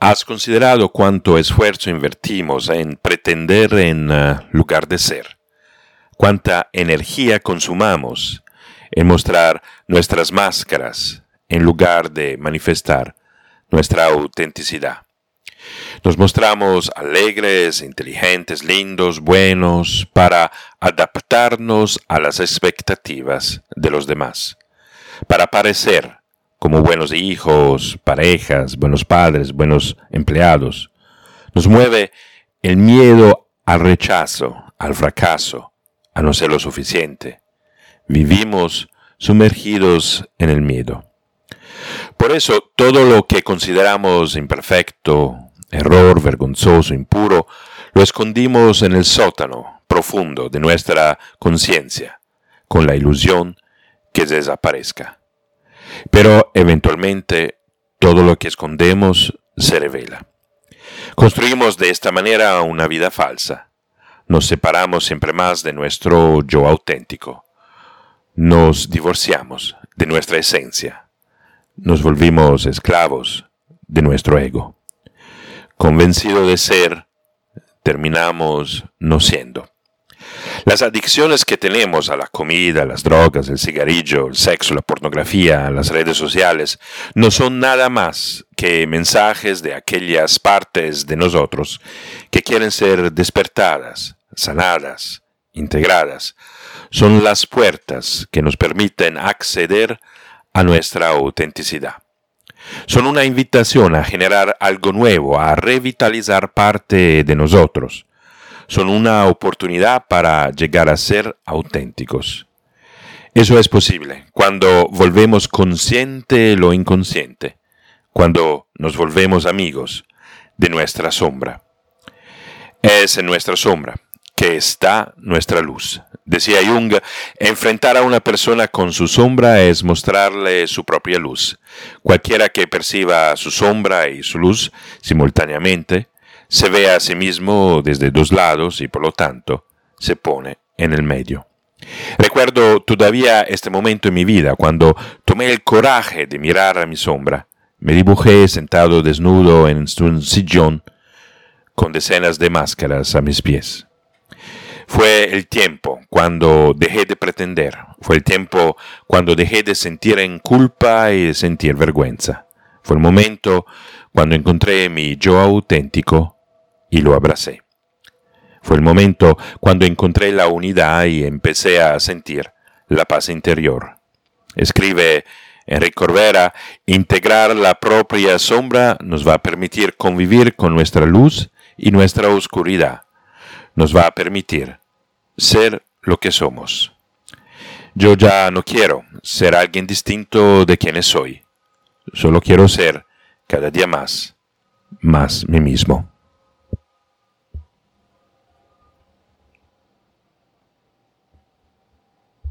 ¿Has considerado cuánto esfuerzo invertimos en pretender en uh, lugar de ser? ¿Cuánta energía consumamos en mostrar nuestras máscaras en lugar de manifestar nuestra autenticidad? Nos mostramos alegres, inteligentes, lindos, buenos, para adaptarnos a las expectativas de los demás, para parecer como buenos hijos, parejas, buenos padres, buenos empleados. Nos mueve el miedo al rechazo, al fracaso, a no ser lo suficiente. Vivimos sumergidos en el miedo. Por eso todo lo que consideramos imperfecto, error, vergonzoso, impuro, lo escondimos en el sótano profundo de nuestra conciencia, con la ilusión que desaparezca. Pero eventualmente todo lo que escondemos se revela. Construimos de esta manera una vida falsa. Nos separamos siempre más de nuestro yo auténtico. Nos divorciamos de nuestra esencia. Nos volvimos esclavos de nuestro ego. Convencido de ser, terminamos no siendo. Las adicciones que tenemos a la comida, las drogas, el cigarrillo, el sexo, la pornografía, las redes sociales, no son nada más que mensajes de aquellas partes de nosotros que quieren ser despertadas, sanadas, integradas. Son las puertas que nos permiten acceder a nuestra autenticidad. Son una invitación a generar algo nuevo, a revitalizar parte de nosotros son una oportunidad para llegar a ser auténticos. Eso es posible cuando volvemos consciente lo inconsciente, cuando nos volvemos amigos de nuestra sombra. Es en nuestra sombra que está nuestra luz. Decía Jung, enfrentar a una persona con su sombra es mostrarle su propia luz. Cualquiera que perciba su sombra y su luz simultáneamente se ve a sí mismo desde dos lados y por lo tanto se pone en el medio. Recuerdo todavía este momento en mi vida cuando tomé el coraje de mirar a mi sombra. Me dibujé sentado desnudo en un sillón con decenas de máscaras a mis pies. Fue el tiempo cuando dejé de pretender, fue el tiempo cuando dejé de sentir en culpa y de sentir vergüenza. Fue el momento cuando encontré mi yo auténtico y lo abracé. Fue el momento cuando encontré la unidad y empecé a sentir la paz interior. Escribe Enrique Corvera, integrar la propia sombra nos va a permitir convivir con nuestra luz y nuestra oscuridad. Nos va a permitir ser lo que somos. Yo ya no quiero ser alguien distinto de quien soy. Solo quiero ser cada día más, más mí mismo.